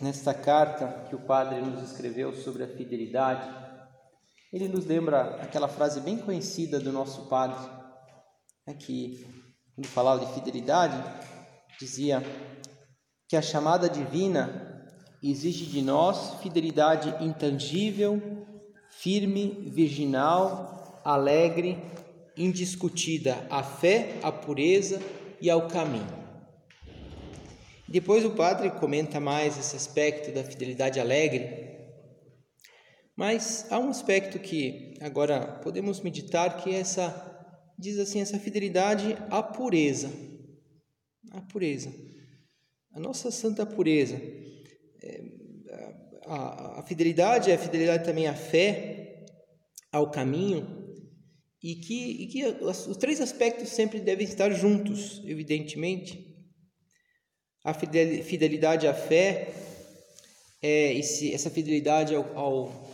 Nesta carta que o padre nos escreveu sobre a fidelidade, ele nos lembra aquela frase bem conhecida do nosso padre, né, que ele falava de fidelidade, dizia que a chamada divina exige de nós fidelidade intangível, firme, virginal, alegre, indiscutida à fé, à pureza e ao caminho. Depois o padre comenta mais esse aspecto da fidelidade alegre. Mas há um aspecto que agora podemos meditar que é essa diz assim essa fidelidade à pureza. A pureza. A nossa santa pureza. É, a, a fidelidade é a fidelidade também à fé, ao caminho, e que, e que os três aspectos sempre devem estar juntos, evidentemente. A fidelidade à fé é esse, essa fidelidade ao, ao,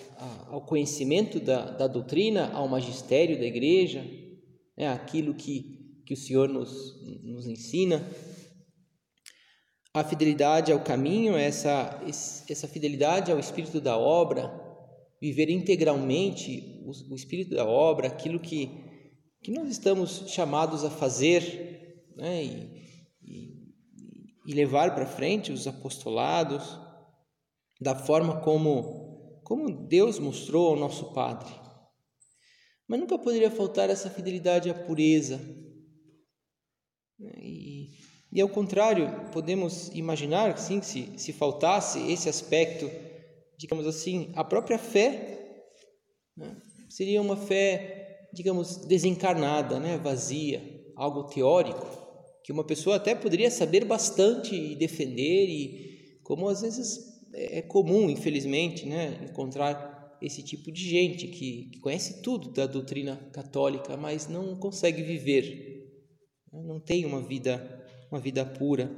ao conhecimento da, da, doutrina, ao magistério da igreja, é aquilo que, que o Senhor nos, nos ensina. A fidelidade ao caminho é essa, essa fidelidade ao espírito da obra, viver integralmente o, o espírito da obra, aquilo que, que nós estamos chamados a fazer, né? E, e levar para frente os apostolados da forma como, como Deus mostrou ao nosso Padre. Mas nunca poderia faltar essa fidelidade à pureza. E, e ao contrário, podemos imaginar sim, se, se faltasse esse aspecto, digamos assim, a própria fé né? seria uma fé, digamos, desencarnada, né? vazia, algo teórico que uma pessoa até poderia saber bastante e defender e como às vezes é, é comum, infelizmente, né, encontrar esse tipo de gente que, que conhece tudo da doutrina católica, mas não consegue viver, né, não tem uma vida, uma vida pura.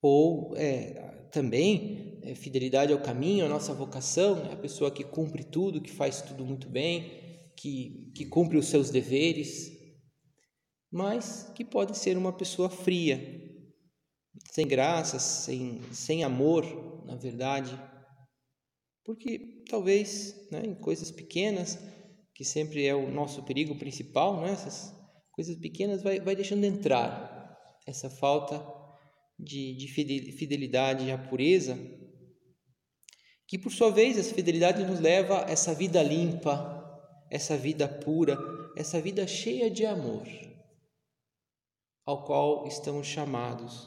Ou é, também é, fidelidade ao caminho, à nossa vocação, né, a pessoa que cumpre tudo, que faz tudo muito bem, que, que cumpre os seus deveres, mas que pode ser uma pessoa fria, sem graça, sem, sem amor, na verdade. Porque talvez né, em coisas pequenas, que sempre é o nosso perigo principal, né, essas coisas pequenas vai, vai deixando entrar essa falta de, de fidelidade à pureza, que por sua vez essa fidelidade nos leva a essa vida limpa, essa vida pura, essa vida cheia de amor ao qual estamos chamados.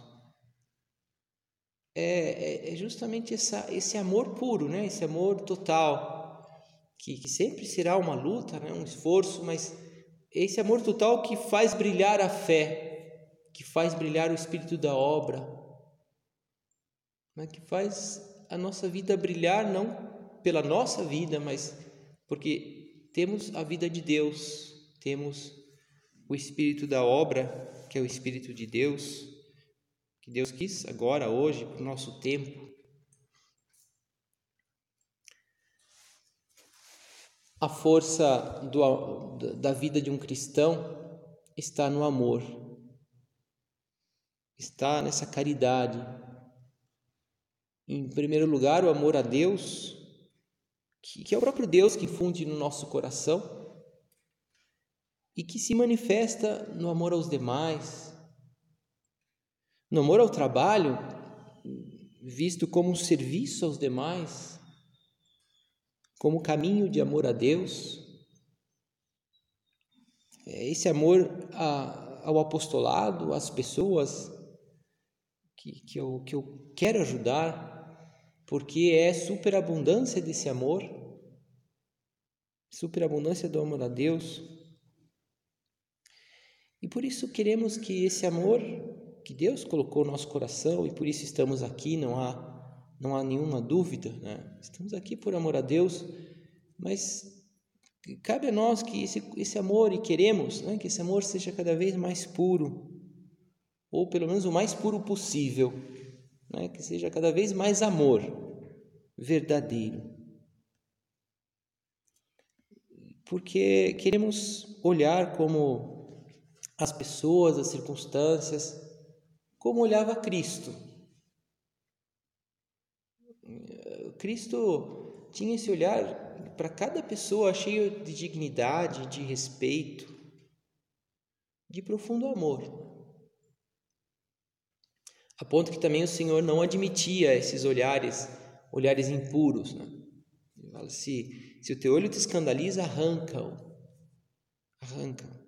É, é, é justamente essa, esse amor puro, né? esse amor total, que, que sempre será uma luta, né? um esforço, mas esse amor total que faz brilhar a fé, que faz brilhar o espírito da obra, né? que faz a nossa vida brilhar não pela nossa vida, mas porque temos a vida de Deus, temos o espírito da obra que é o Espírito de Deus, que Deus quis agora, hoje, para o nosso tempo. A força do, da vida de um cristão está no amor, está nessa caridade. Em primeiro lugar, o amor a Deus, que é o próprio Deus que funde no nosso coração e que se manifesta no amor aos demais, no amor ao trabalho, visto como um serviço aos demais, como caminho de amor a Deus. É esse amor a, ao apostolado, às pessoas que, que, eu, que eu quero ajudar, porque é superabundância desse amor, superabundância do amor a Deus. E por isso queremos que esse amor que Deus colocou no nosso coração e por isso estamos aqui, não há não há nenhuma dúvida, né? Estamos aqui por amor a Deus, mas cabe a nós que esse, esse amor e queremos, né, que esse amor seja cada vez mais puro, ou pelo menos o mais puro possível, né, que seja cada vez mais amor verdadeiro. Porque queremos olhar como as pessoas, as circunstâncias, como olhava Cristo. Cristo tinha esse olhar para cada pessoa cheio de dignidade, de respeito, de profundo amor. A ponto que também o Senhor não admitia esses olhares, olhares impuros. Né? Se, se o teu olho te escandaliza, arranca-o. Arranca-o.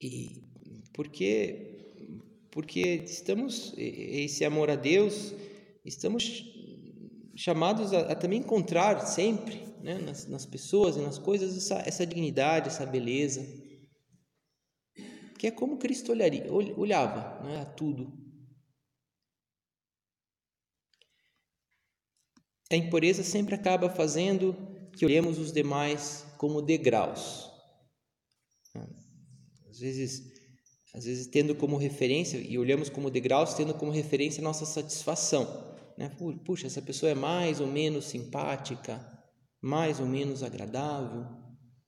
E porque porque estamos, esse amor a Deus, estamos chamados a, a também encontrar sempre né, nas, nas, pessoas e nas coisas essa, essa dignidade, essa beleza, que é como Cristo olharia, olhava né, a tudo. A impureza sempre acaba fazendo que olhemos os demais como degraus. Às vezes às vezes tendo como referência, e olhamos como degraus, tendo como referência a nossa satisfação. Né? Puxa, essa pessoa é mais ou menos simpática, mais ou menos agradável,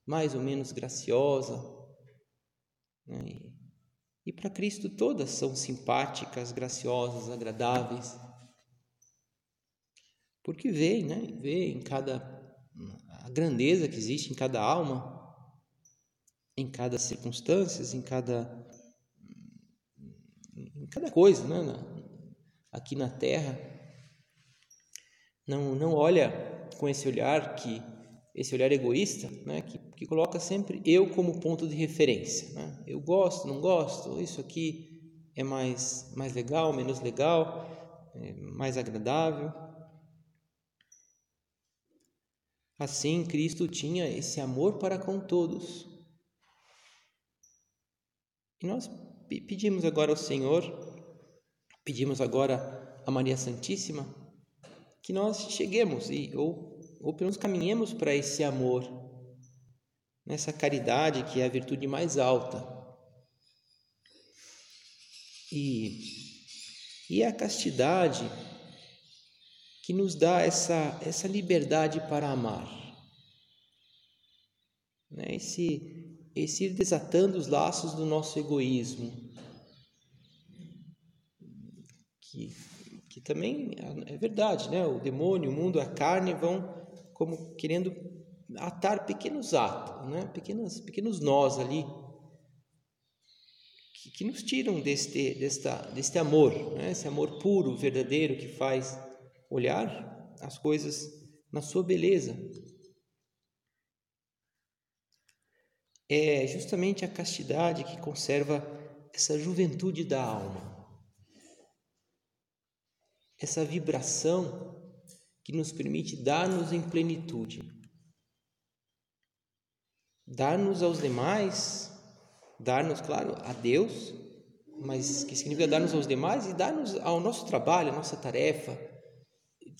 mais ou menos graciosa. Né? E, e para Cristo todas são simpáticas, graciosas, agradáveis. Porque vê, né? vê em cada a grandeza que existe em cada alma, em cada circunstância, em cada em cada coisa, né? aqui na Terra. Não, não olha com esse olhar que esse olhar egoísta, né? que, que coloca sempre eu como ponto de referência. Né? Eu gosto, não gosto, isso aqui é mais, mais legal, menos legal, é mais agradável. Assim, Cristo tinha esse amor para com todos. E nós pedimos agora ao Senhor, pedimos agora a Maria Santíssima, que nós cheguemos e ou, ou pelo menos caminhemos para esse amor, nessa caridade que é a virtude mais alta. E, e a castidade que nos dá essa, essa liberdade para amar. Né? Esse, esse ir desatando os laços do nosso egoísmo, que, que também é verdade, né? O demônio, o mundo, a carne vão como querendo atar pequenos atos, né? Pequenos, pequenos nós ali que, que nos tiram deste, desta, deste amor, né? Esse amor puro, verdadeiro que faz olhar as coisas na sua beleza, é justamente a castidade que conserva essa juventude da alma, essa vibração que nos permite dar-nos em plenitude, dar-nos aos demais, dar-nos, claro, a Deus, mas que significa dar-nos aos demais e dar-nos ao nosso trabalho, à nossa tarefa,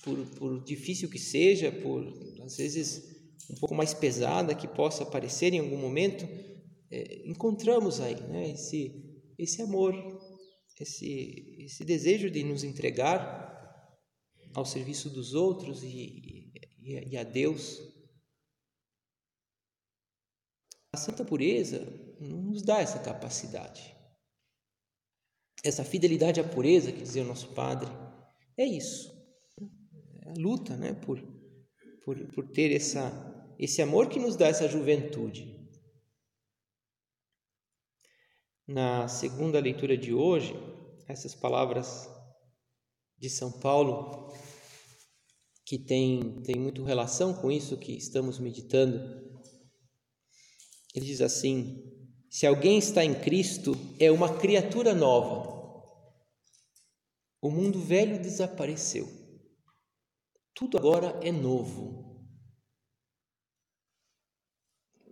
por, por difícil que seja, por às vezes um pouco mais pesada que possa aparecer em algum momento, é, encontramos aí né, esse, esse amor, esse, esse desejo de nos entregar ao serviço dos outros e, e, e a Deus. A santa pureza nos dá essa capacidade. Essa fidelidade à pureza, que dizia o nosso Padre, é isso. É a luta né, por, por, por ter essa, esse amor que nos dá essa juventude. Na segunda leitura de hoje, essas palavras de São Paulo, que tem, tem muito relação com isso que estamos meditando. Ele diz assim: se alguém está em Cristo, é uma criatura nova. O mundo velho desapareceu. Tudo agora é novo.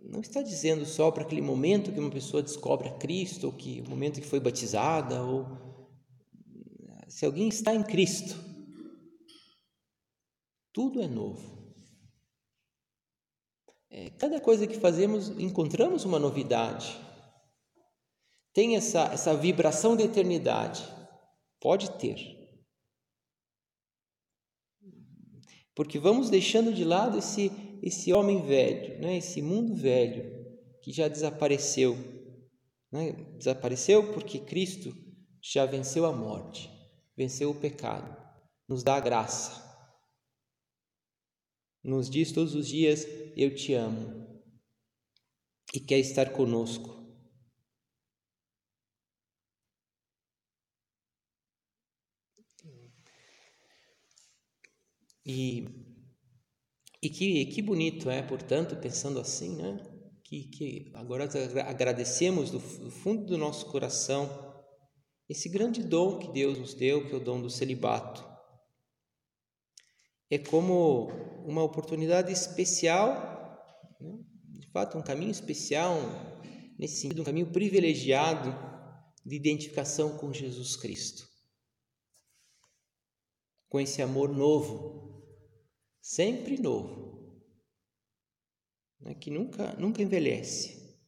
Não está dizendo só para aquele momento que uma pessoa descobre a Cristo, ou que o momento que foi batizada, ou se alguém está em Cristo, tudo é novo. É, cada coisa que fazemos, encontramos uma novidade. Tem essa, essa vibração de eternidade. Pode ter. Porque vamos deixando de lado esse, esse homem velho, né? esse mundo velho que já desapareceu. Né? Desapareceu porque Cristo já venceu a morte, venceu o pecado, nos dá a graça. Nos diz todos os dias: Eu te amo, e quer estar conosco. E, e que, que bonito é, portanto, pensando assim, né? Que, que agora agradecemos do, do fundo do nosso coração esse grande dom que Deus nos deu, que é o dom do celibato. É como uma oportunidade especial, né? de fato, um caminho especial, nesse sentido, um caminho privilegiado de identificação com Jesus Cristo. Com esse amor novo sempre novo, né, que nunca, nunca envelhece.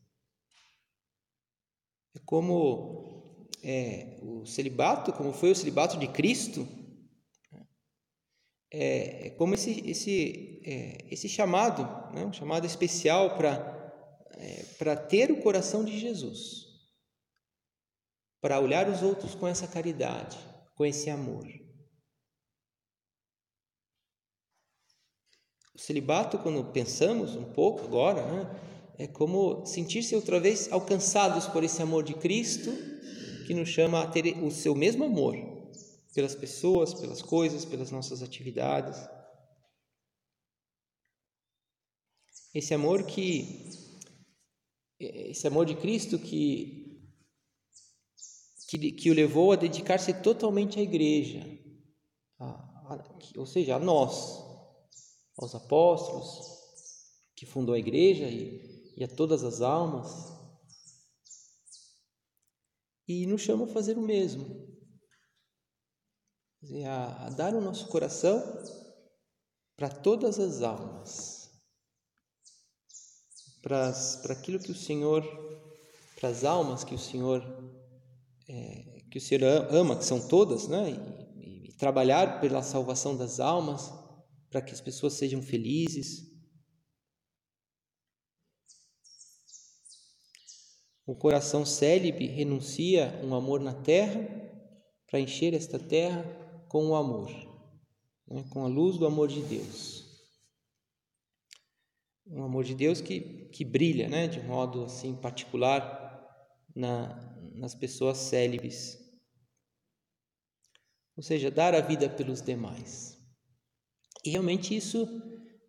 É como é, o celibato, como foi o celibato de Cristo, é, é como esse, esse, é, esse chamado, né, um chamado especial para é, para ter o coração de Jesus, para olhar os outros com essa caridade, com esse amor. O celibato, quando pensamos um pouco agora, né, é como sentir-se outra vez alcançados por esse amor de Cristo, que nos chama a ter o seu mesmo amor pelas pessoas, pelas coisas, pelas nossas atividades. Esse amor que esse amor de Cristo que que, que o levou a dedicar-se totalmente à igreja, a, a, ou seja, a nós, aos apóstolos, que fundou a igreja e, e a todas as almas, e nos chama a fazer o mesmo, a, a dar o nosso coração para todas as almas, para, aquilo que o Senhor, para as almas que o Senhor é, que o Senhor ama, que são todas, né? E, e trabalhar pela salvação das almas para que as pessoas sejam felizes. O coração célibe renuncia um amor na terra para encher esta terra com o amor, né? com a luz do amor de Deus. Um amor de Deus que, que brilha né? de modo assim particular na, nas pessoas célibes. Ou seja, dar a vida pelos demais. E realmente isso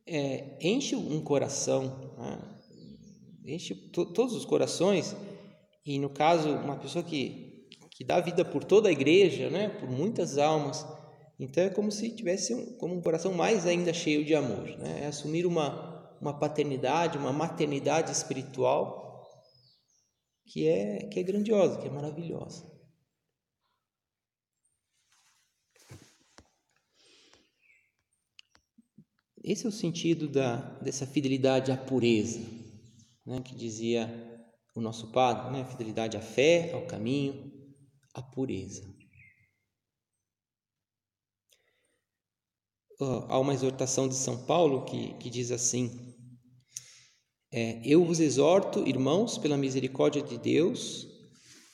é, enche um coração, né? enche to, todos os corações. E no caso, uma pessoa que, que dá vida por toda a igreja, né? por muitas almas, então é como se tivesse um, como um coração mais ainda cheio de amor. Né? É assumir uma, uma paternidade, uma maternidade espiritual que é, que é grandiosa, que é maravilhosa. Esse é o sentido da, dessa fidelidade à pureza, né, que dizia o nosso padre, né, fidelidade à fé, ao caminho, à pureza. há uma exortação de São Paulo que, que diz assim: é, Eu vos exorto, irmãos, pela misericórdia de Deus,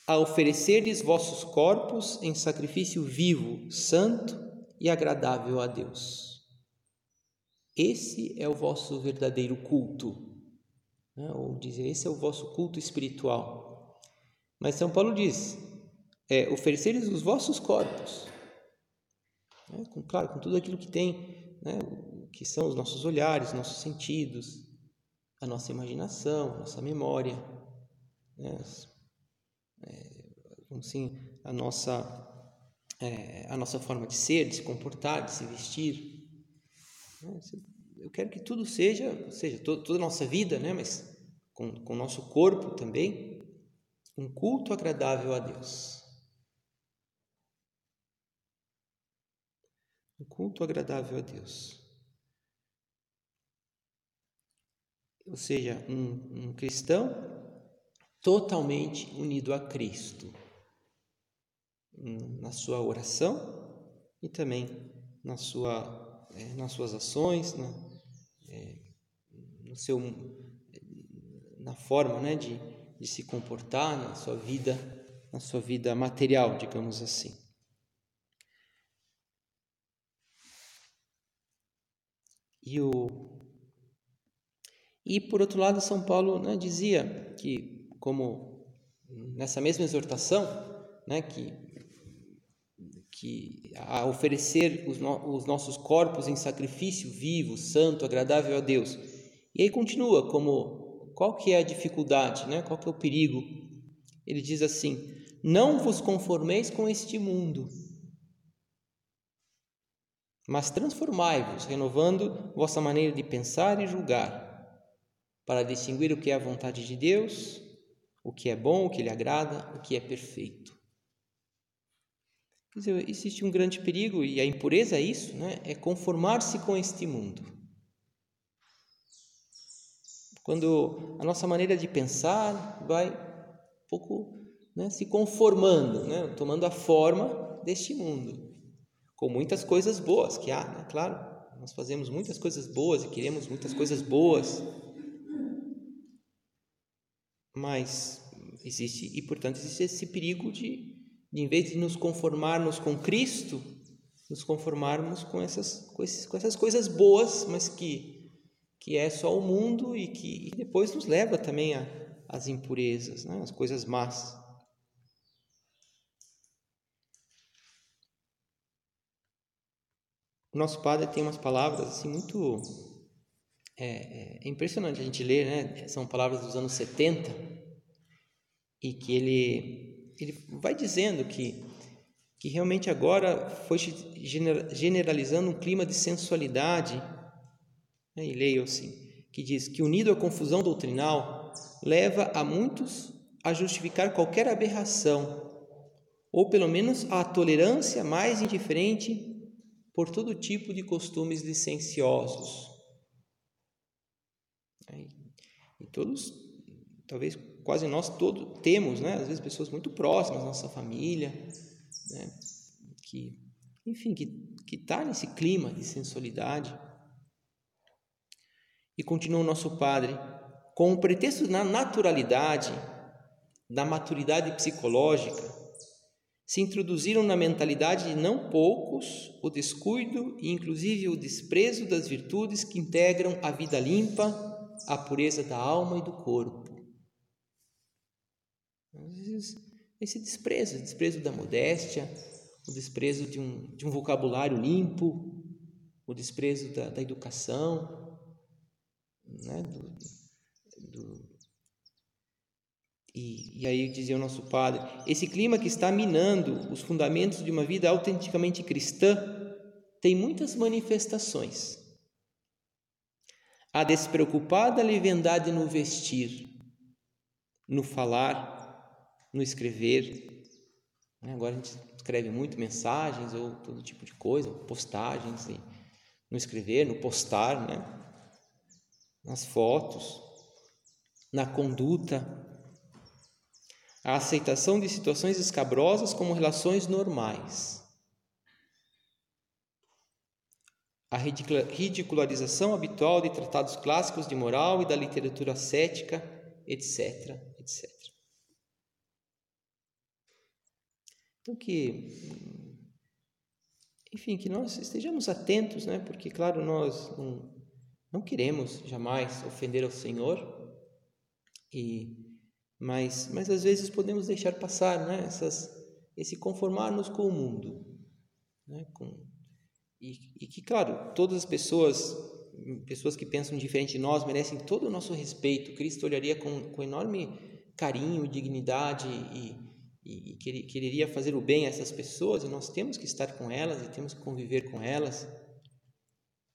a oferecerdes vossos corpos em sacrifício vivo, santo e agradável a Deus. Esse é o vosso verdadeiro culto, né? ou dizer, esse é o vosso culto espiritual. Mas São Paulo diz: é, ofereceres os vossos corpos né? com, claro, com tudo aquilo que tem, né? que são os nossos olhares, nossos sentidos, a nossa imaginação, a nossa memória, né? é, assim, a nossa é, a nossa forma de ser, de se comportar, de se vestir. Né? Eu quero que tudo seja, seja toda a nossa vida, né? mas com, com o nosso corpo também, um culto agradável a Deus. Um culto agradável a Deus. Ou seja, um, um cristão totalmente unido a Cristo na sua oração e também na sua, é, nas suas ações, na, é, no seu, na forma né, de, de se comportar na sua vida, na sua vida material, digamos assim. E, o, e por outro lado, São Paulo né, dizia que, como nessa mesma exortação, né, que, que a oferecer os, no, os nossos corpos em sacrifício vivo, santo, agradável a Deus. E aí continua como qual que é a dificuldade, né? Qual que é o perigo? Ele diz assim: "Não vos conformeis com este mundo, mas transformai-vos, renovando vossa maneira de pensar e julgar, para distinguir o que é a vontade de Deus, o que é bom, o que lhe agrada, o que é perfeito. Dizer, existe um grande perigo, e a impureza é isso, né? é conformar-se com este mundo. Quando a nossa maneira de pensar vai um pouco né, se conformando, né, tomando a forma deste mundo com muitas coisas boas que há, né? claro, nós fazemos muitas coisas boas e queremos muitas coisas boas, mas existe, e portanto existe esse perigo de, em vez de nos conformarmos com Cristo, nos conformarmos com essas, com, esses, com essas coisas boas, mas que, que é só o mundo e que e depois nos leva também às impurezas, né? as coisas más. O nosso padre tem umas palavras assim muito é, é, impressionante a gente ler, né? São palavras dos anos 70 e que ele ele vai dizendo que que realmente agora foi generalizando um clima de sensualidade, né? e leio assim, que diz que unido à confusão doutrinal leva a muitos a justificar qualquer aberração ou pelo menos a tolerância mais indiferente por todo tipo de costumes licenciosos. E todos, talvez quase nós todos temos, né? Às vezes pessoas muito próximas, nossa família, né? Que, enfim, que que está nesse clima de sensualidade. E continua o nosso Padre, com o pretexto da naturalidade, da maturidade psicológica, se introduziram na mentalidade de não poucos o descuido e inclusive o desprezo das virtudes que integram a vida limpa, a pureza da alma e do corpo. Esse desprezo, desprezo da modéstia, o desprezo de um, de um vocabulário limpo, o desprezo da, da educação, né? do, do, e, e aí dizia o nosso padre: esse clima que está minando os fundamentos de uma vida autenticamente cristã tem muitas manifestações. A despreocupada leviandade no vestir, no falar, no escrever. Né? Agora a gente escreve muito mensagens ou todo tipo de coisa, postagens, no escrever, no postar, né? nas fotos, na conduta a aceitação de situações escabrosas como relações normais, a ridicularização habitual de tratados clássicos de moral e da literatura cética, etc, etc. Então que, enfim, que nós estejamos atentos, né? Porque claro nós não, não queremos jamais ofender ao Senhor e mas, mas às vezes podemos deixar passar né, essas, esse conformar-nos com o mundo, né, com, e, e que, claro, todas as pessoas, pessoas que pensam diferente de nós, merecem todo o nosso respeito. Cristo olharia com, com enorme carinho, dignidade e, e, e quereria fazer o bem a essas pessoas, e nós temos que estar com elas e temos que conviver com elas.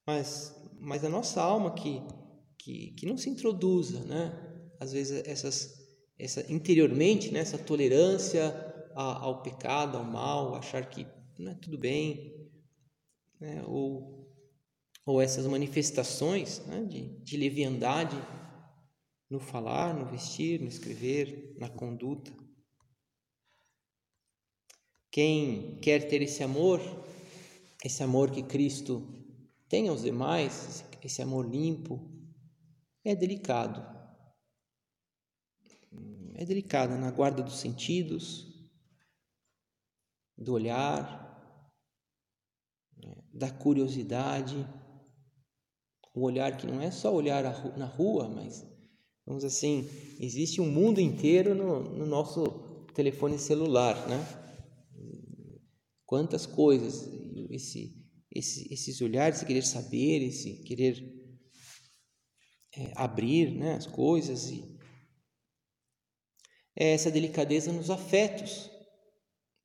Mas, mas a nossa alma que, que, que não se introduza, né? Às vezes essas, essa interiormente, né? essa tolerância ao pecado, ao mal, achar que não é tudo bem, né? ou, ou essas manifestações né? de, de leviandade no falar, no vestir, no escrever, na conduta. Quem quer ter esse amor, esse amor que Cristo tem aos demais, esse amor limpo, é delicado. É delicado na guarda dos sentidos, do olhar, da curiosidade, o olhar que não é só olhar na rua, mas vamos assim, existe um mundo inteiro no, no nosso telefone celular, né? Quantas coisas, esse, esse, esses olhares, esse querer saber, esse querer é, abrir né, as coisas e é essa delicadeza nos afetos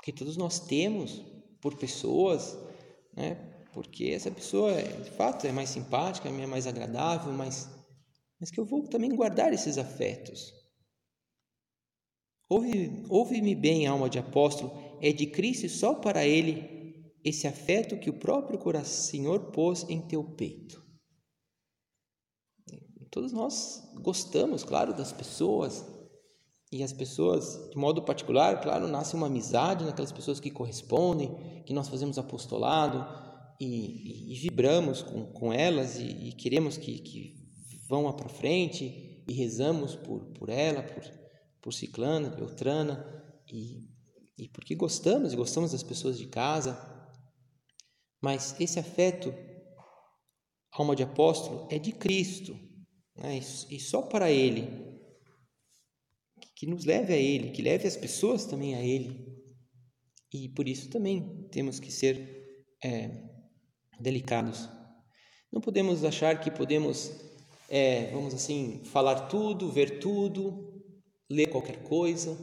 que todos nós temos por pessoas, né? Porque essa pessoa, de fato, é mais simpática, é mais agradável, mas, mas que eu vou também guardar esses afetos. Ouve-me ouve bem, alma de apóstolo, é de Cristo e só para Ele esse afeto que o próprio Senhor pôs em teu peito. Todos nós gostamos, claro, das pessoas, e as pessoas, de modo particular, claro, nasce uma amizade naquelas pessoas que correspondem, que nós fazemos apostolado e, e, e vibramos com, com elas e, e queremos que, que vão para frente e rezamos por, por ela, por, por Ciclana, Beltrana, e, e porque gostamos e gostamos das pessoas de casa. Mas esse afeto, alma de apóstolo, é de Cristo, né? e só para Ele, que nos leve a Ele, que leve as pessoas também a Ele. E por isso também temos que ser é, delicados. Não podemos achar que podemos, é, vamos assim, falar tudo, ver tudo, ler qualquer coisa.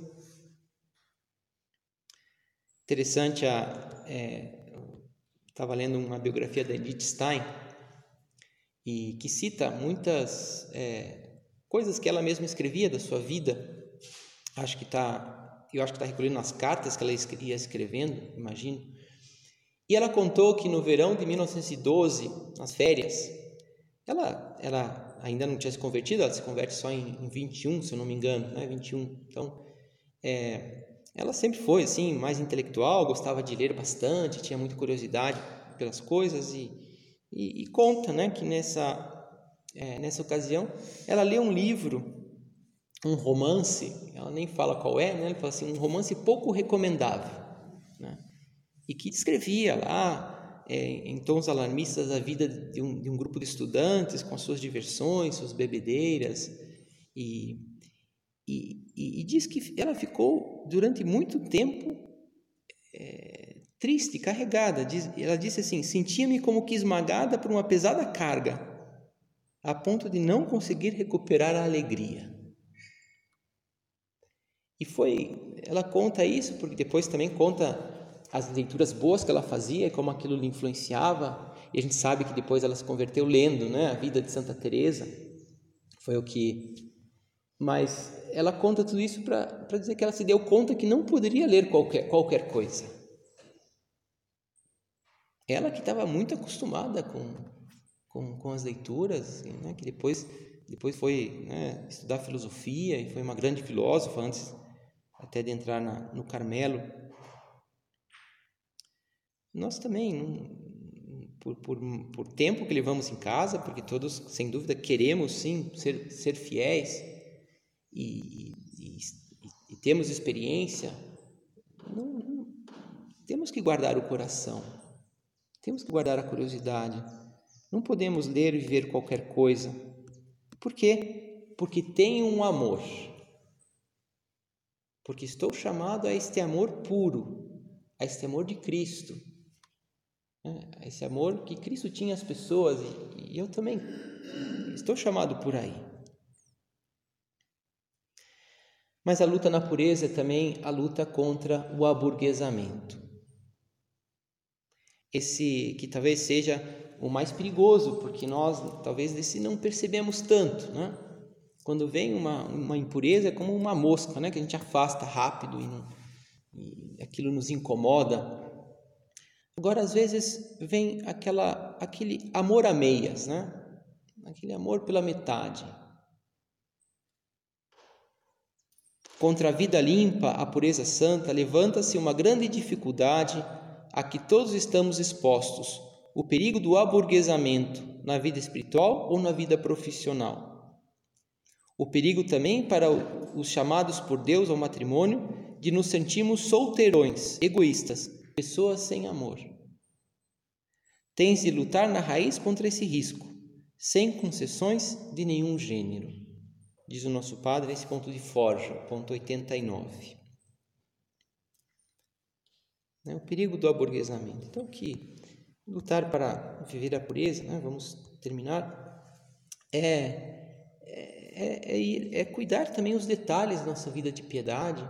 Interessante, a, é, estava lendo uma biografia da Edith Stein e que cita muitas é, coisas que ela mesma escrevia da sua vida. Acho que está, eu acho que está recolhendo nas cartas que ela ia escrevendo, imagino. E ela contou que no verão de 1912, nas férias, ela, ela ainda não tinha se convertido, ela se converte só em, em 21, se eu não me engano, né? 21. Então, é, ela sempre foi assim mais intelectual, gostava de ler bastante, tinha muita curiosidade pelas coisas e e, e conta né, que nessa, é, nessa ocasião ela lê um livro, um romance, ela nem fala qual é, né, ela fala assim, um romance pouco recomendável, né, e que descrevia lá, é, em tons alarmistas, a vida de um, de um grupo de estudantes com as suas diversões, suas bebedeiras, e, e, e, diz que ela ficou durante muito tempo é, triste, carregada. Ela disse assim: sentia-me como que esmagada por uma pesada carga, a ponto de não conseguir recuperar a alegria. E foi, ela conta isso porque depois também conta as leituras boas que ela fazia e como aquilo lhe influenciava. E a gente sabe que depois ela se converteu lendo, né, a vida de Santa Teresa. Foi o que mas ela conta tudo isso para dizer que ela se deu conta que não poderia ler qualquer, qualquer coisa. Ela que estava muito acostumada com, com, com as leituras, né, que depois, depois foi né, estudar filosofia e foi uma grande filósofa antes até de entrar na, no Carmelo. Nós também, por, por, por tempo que levamos em casa, porque todos, sem dúvida, queremos sim ser, ser fiéis e, e, e temos experiência, não, não, temos que guardar o coração temos que guardar a curiosidade. Não podemos ler e ver qualquer coisa. Por quê? Porque tenho um amor. Porque estou chamado a este amor puro, a este amor de Cristo. Né? Esse amor que Cristo tinha às pessoas e eu também estou chamado por aí. Mas a luta na pureza é também a luta contra o aburguesamento. Esse que talvez seja o mais perigoso, porque nós talvez desse não percebemos tanto, né? Quando vem uma, uma impureza é como uma mosca, né? Que a gente afasta rápido e, não, e aquilo nos incomoda. Agora às vezes vem aquela aquele amor a meias, né? Aquele amor pela metade. Contra a vida limpa, a pureza santa, levanta-se uma grande dificuldade a que todos estamos expostos o perigo do aburguesamento na vida espiritual ou na vida profissional. O perigo também para os chamados por Deus ao matrimônio de nos sentirmos solteirões, egoístas, pessoas sem amor. Tens de lutar na raiz contra esse risco, sem concessões de nenhum gênero. Diz o nosso Padre nesse ponto de forja, ponto 89. É o perigo do aburguesamento. Então, que lutar para viver a pureza, né? vamos terminar, é, é, é, é, cuidar também os detalhes da nossa vida de piedade,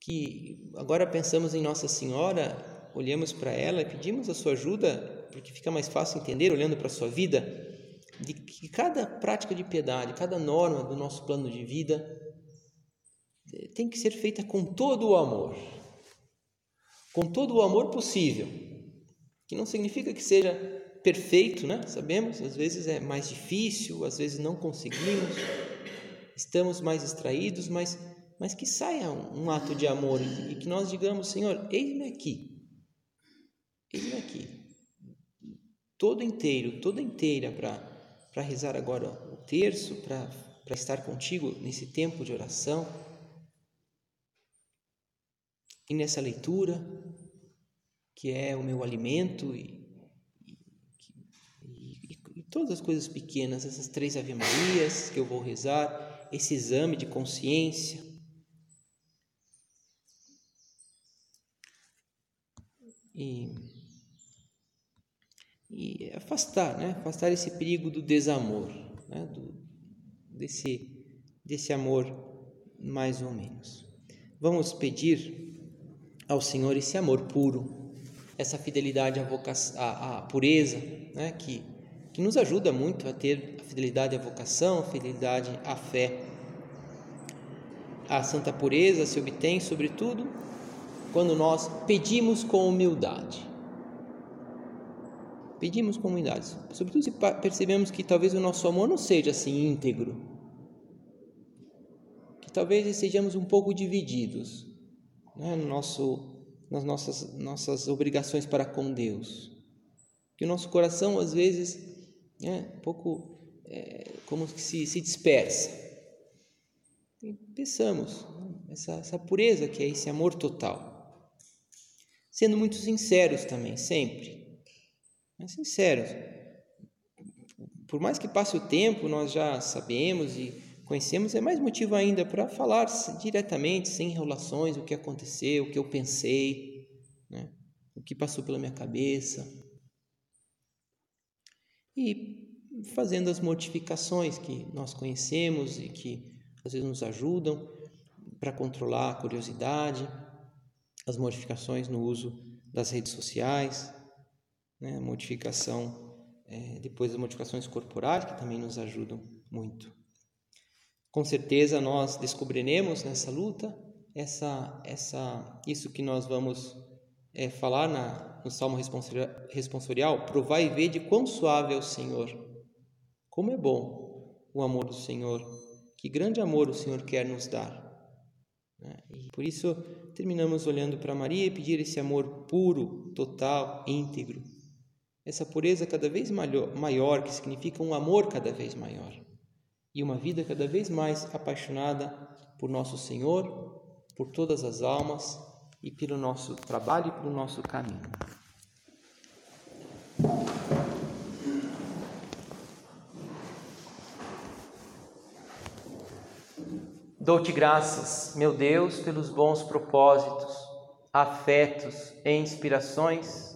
que agora pensamos em Nossa Senhora, olhamos para ela e pedimos a sua ajuda, porque fica mais fácil entender olhando para a sua vida, de que cada prática de piedade, cada norma do nosso plano de vida eh, tem que ser feita com todo o amor, com todo o amor possível. Que não significa que seja perfeito, né? Sabemos, às vezes é mais difícil, às vezes não conseguimos, estamos mais distraídos, mas, mas que saia um, um ato de amor e, que nós digamos, Senhor, eis-me aqui, eis-me aqui, todo inteiro, toda inteira para rezar agora o terço, para estar contigo nesse tempo de oração e nessa leitura que é o meu alimento e, e, e, e todas as coisas pequenas, essas três Ave Marias que eu vou rezar, esse exame de consciência. E, e afastar, né? afastar esse perigo do desamor, né? do, desse, desse amor mais ou menos. Vamos pedir ao Senhor esse amor puro essa fidelidade à, vocação, à, à pureza, né? que, que nos ajuda muito a ter a fidelidade à vocação, a fidelidade à fé. A santa pureza se obtém, sobretudo, quando nós pedimos com humildade. Pedimos com humildade, sobretudo se percebemos que talvez o nosso amor não seja assim íntegro, que talvez estejamos um pouco divididos né, no nosso nas nossas, nossas obrigações para com Deus. Que o nosso coração, às vezes, é um pouco é, como que se, se dispersa. E pensamos essa, essa pureza que é esse amor total. Sendo muito sinceros também, sempre. Mas sinceros. Por mais que passe o tempo, nós já sabemos e conhecemos, é mais motivo ainda para falar diretamente, sem enrolações, o que aconteceu, o que eu pensei, né? o que passou pela minha cabeça. E fazendo as mortificações que nós conhecemos e que às vezes nos ajudam para controlar a curiosidade, as modificações no uso das redes sociais, né? modificação, é, depois as modificações corporais, que também nos ajudam muito. Com certeza nós descobriremos nessa luta essa, essa, isso que nós vamos é, falar na, no Salmo responsorial, provar e ver de quão suave é o Senhor. Como é bom o amor do Senhor, que grande amor o Senhor quer nos dar. Né? E por isso terminamos olhando para Maria e pedir esse amor puro, total, íntegro. Essa pureza cada vez maior, que significa um amor cada vez maior e uma vida cada vez mais apaixonada por nosso Senhor, por todas as almas e pelo nosso trabalho e pelo nosso caminho. Dou-te graças, meu Deus, pelos bons propósitos, afetos e inspirações